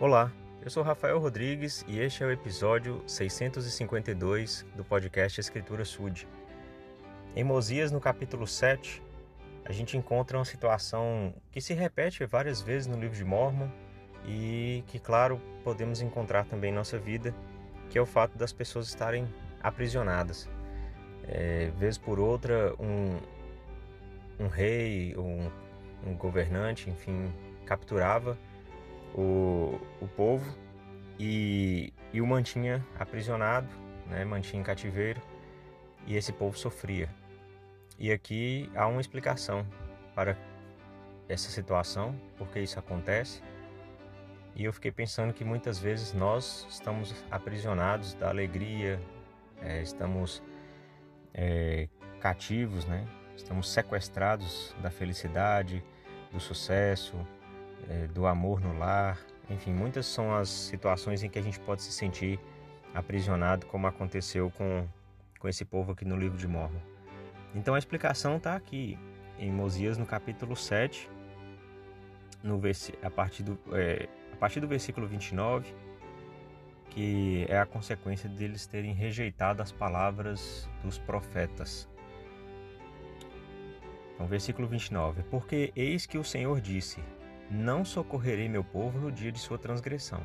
Olá, eu sou Rafael Rodrigues e este é o episódio 652 do podcast Escritura Sud. Em Mosias, no capítulo 7, a gente encontra uma situação que se repete várias vezes no livro de Mormon e que, claro, podemos encontrar também em nossa vida, que é o fato das pessoas estarem aprisionadas. É, vez por outra, um, um rei, um, um governante, enfim, capturava o, o povo e, e o mantinha aprisionado, né, mantinha em cativeiro, e esse povo sofria. E aqui há uma explicação para essa situação, porque isso acontece. E eu fiquei pensando que muitas vezes nós estamos aprisionados da alegria, é, estamos é, cativos, né? estamos sequestrados da felicidade, do sucesso, é, do amor no lar. Enfim, muitas são as situações em que a gente pode se sentir aprisionado, como aconteceu com, com esse povo aqui no livro de Mormon. Então a explicação está aqui em Mosias, no capítulo 7, no a, partir do, é, a partir do versículo 29, que é a consequência deles terem rejeitado as palavras dos profetas. Então, versículo 29: Porque eis que o Senhor disse: não socorrerei meu povo no dia de sua transgressão,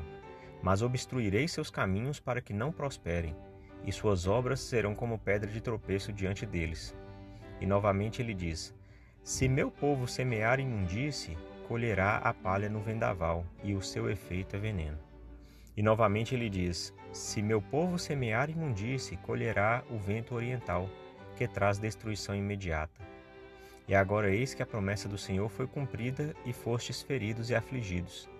mas obstruirei seus caminhos para que não prosperem, e suas obras serão como pedra de tropeço diante deles. E novamente ele diz: Se meu povo semear imundície, colherá a palha no vendaval, e o seu efeito é veneno. E novamente ele diz: Se meu povo semear imundície, colherá o vento oriental, que traz destruição imediata. E agora eis que a promessa do Senhor foi cumprida e fostes feridos e afligidos.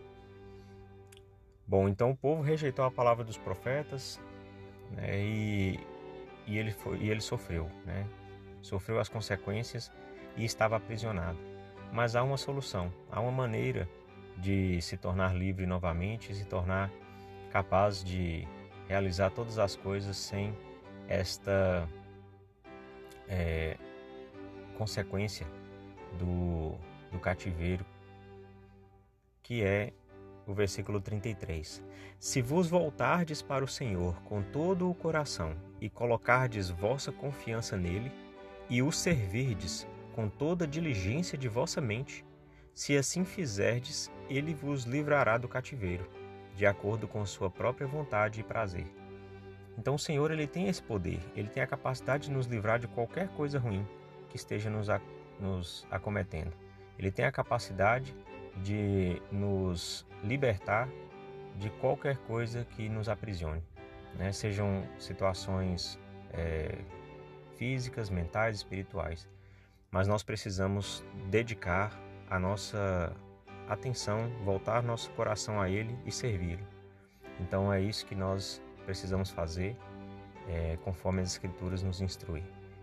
Bom, então o povo rejeitou a palavra dos profetas né, e, e, ele foi, e ele sofreu, né? sofreu as consequências e estava aprisionado. Mas há uma solução, há uma maneira de se tornar livre novamente, se tornar capaz de realizar todas as coisas sem esta é, consequência do, do cativeiro, que é o versículo 33. Se vos voltardes para o Senhor com todo o coração e colocardes vossa confiança nele, e o servirdes com toda a diligência de vossa mente, se assim fizerdes, ele vos livrará do cativeiro, de acordo com sua própria vontade e prazer. Então o Senhor ele tem esse poder, ele tem a capacidade de nos livrar de qualquer coisa ruim que esteja nos, nos acometendo. Ele tem a capacidade de nos libertar de qualquer coisa que nos aprisione, né? sejam situações é, físicas, mentais, espirituais. Mas nós precisamos dedicar a nossa atenção, voltar nosso coração a Ele e servi-lo. Então é isso que nós precisamos fazer, é, conforme as Escrituras nos instruem.